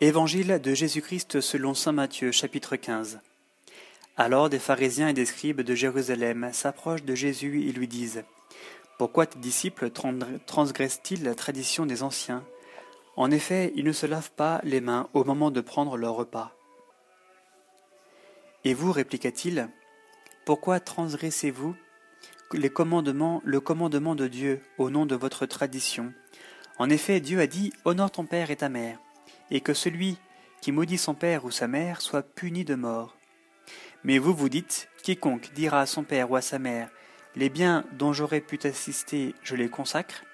Évangile de Jésus-Christ selon saint Matthieu chapitre 15 Alors des pharisiens et des scribes de Jérusalem s'approchent de Jésus et lui disent Pourquoi tes disciples transgressent-ils la tradition des anciens? En effet, ils ne se lavent pas les mains au moment de prendre leur repas. Et vous, répliqua-t-il, pourquoi transgressez-vous le commandement de Dieu au nom de votre tradition? En effet, Dieu a dit Honore ton père et ta mère et que celui qui maudit son père ou sa mère soit puni de mort. Mais vous vous dites, quiconque dira à son père ou à sa mère, les biens dont j'aurais pu t'assister, je les consacre,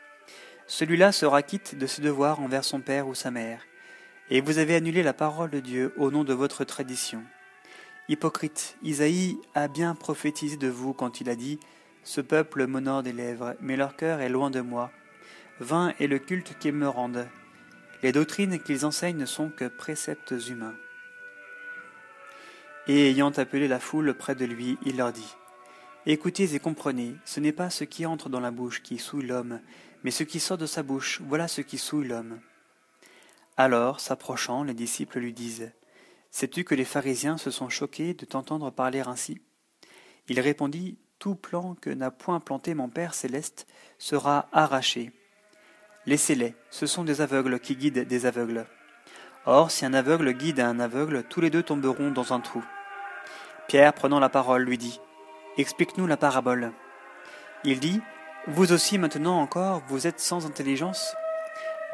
celui-là sera quitte de ses devoirs envers son père ou sa mère, et vous avez annulé la parole de Dieu au nom de votre tradition. Hypocrite, Isaïe a bien prophétisé de vous quand il a dit Ce peuple m'honore des lèvres, mais leur cœur est loin de moi. Vain est le culte qu'ils me rendent, les doctrines qu'ils enseignent ne sont que préceptes humains. Et ayant appelé la foule près de lui, il leur dit Écoutez et comprenez, ce n'est pas ce qui entre dans la bouche qui souille l'homme, mais ce qui sort de sa bouche, voilà ce qui souille l'homme. Alors, s'approchant, les disciples lui disent Sais-tu que les pharisiens se sont choqués de t'entendre parler ainsi? Il répondit Tout plan que n'a point planté mon Père céleste sera arraché. Laissez-les, ce sont des aveugles qui guident des aveugles. Or, si un aveugle guide un aveugle, tous les deux tomberont dans un trou. Pierre, prenant la parole, lui dit Explique-nous la parabole. Il dit Vous aussi maintenant encore, vous êtes sans intelligence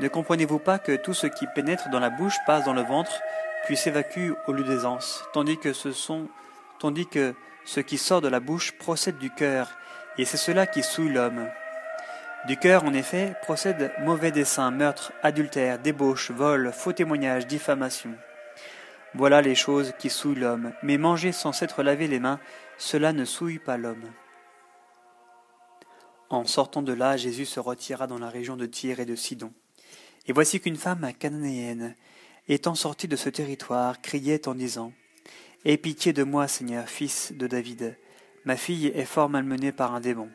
Ne comprenez-vous pas que tout ce qui pénètre dans la bouche passe dans le ventre, puis s'évacue au lieu des anses, tandis que ce sont, tandis que ce qui sort de la bouche procède du cœur, et c'est cela qui souille l'homme. Du cœur, en effet, procèdent mauvais desseins, meurtres, adultère, débauche, vol, faux témoignages, diffamation. Voilà les choses qui souillent l'homme, mais manger sans s'être lavé les mains, cela ne souille pas l'homme. En sortant de là, Jésus se retira dans la région de Tyr et de Sidon. Et voici qu'une femme cananéenne, étant sortie de ce territoire, criait en disant Aie pitié de moi, Seigneur, fils de David. Ma fille est fort malmenée par un démon.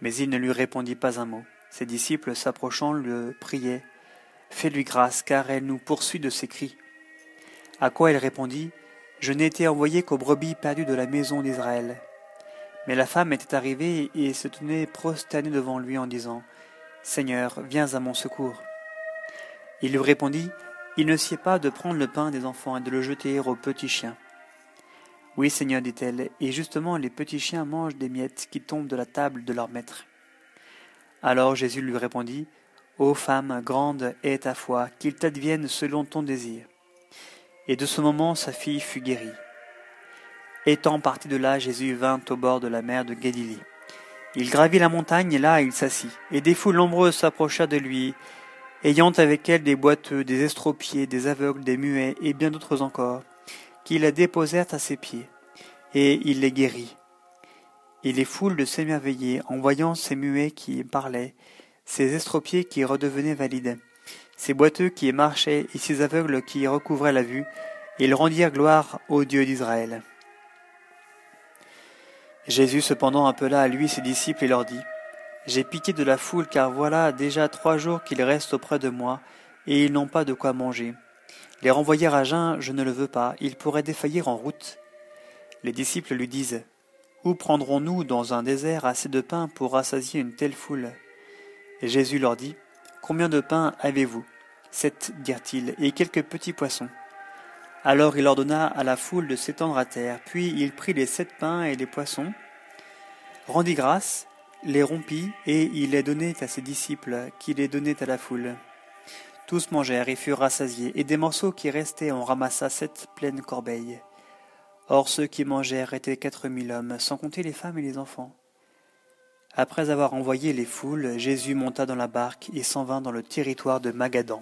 Mais il ne lui répondit pas un mot. Ses disciples, s'approchant, le priaient. Fais-lui grâce, car elle nous poursuit de ses cris. À quoi elle répondit Je n'ai été envoyé qu'aux brebis perdues de la maison d'Israël. Mais la femme était arrivée et se tenait prosternée devant lui en disant Seigneur, viens à mon secours. Il lui répondit Il ne sied pas de prendre le pain des enfants et de le jeter aux petits chiens. Oui, Seigneur, dit-elle, et justement les petits chiens mangent des miettes qui tombent de la table de leur maître. Alors Jésus lui répondit, Ô femme, grande est ta foi, qu'il t'advienne selon ton désir. Et de ce moment sa fille fut guérie. Étant parti de là, Jésus vint au bord de la mer de Galilée. Il gravit la montagne et là il s'assit, et des foules nombreuses s'approchèrent de lui, ayant avec elles des boiteux, des estropiés, des aveugles, des muets et bien d'autres encore qu'ils déposèrent à ses pieds, et il les guérit. Et les foules s'émerveillaient en voyant ces muets qui parlaient, ces estropiés qui redevenaient valides, ces boiteux qui marchaient et ces aveugles qui recouvraient la vue, et ils rendirent gloire au Dieu d'Israël. Jésus cependant appela à lui ses disciples et leur dit, J'ai pitié de la foule, car voilà déjà trois jours qu'ils restent auprès de moi, et ils n'ont pas de quoi manger. Les renvoyer à jeun, je ne le veux pas, ils pourraient défaillir en route. Les disciples lui disent Où prendrons-nous dans un désert assez de pain pour rassasier une telle foule? Et Jésus leur dit Combien de pain avez-vous? Sept, dirent-ils, et quelques petits poissons. Alors il ordonna à la foule de s'étendre à terre, puis il prit les sept pains et les poissons, rendit grâce, les rompit, et il les donnait à ses disciples, qui les donnaient à la foule. Tous mangèrent et furent rassasiés, et des morceaux qui restaient on ramassa sept pleines corbeilles. Or ceux qui mangèrent étaient quatre mille hommes, sans compter les femmes et les enfants. Après avoir envoyé les foules, Jésus monta dans la barque et s'en vint dans le territoire de Magadan.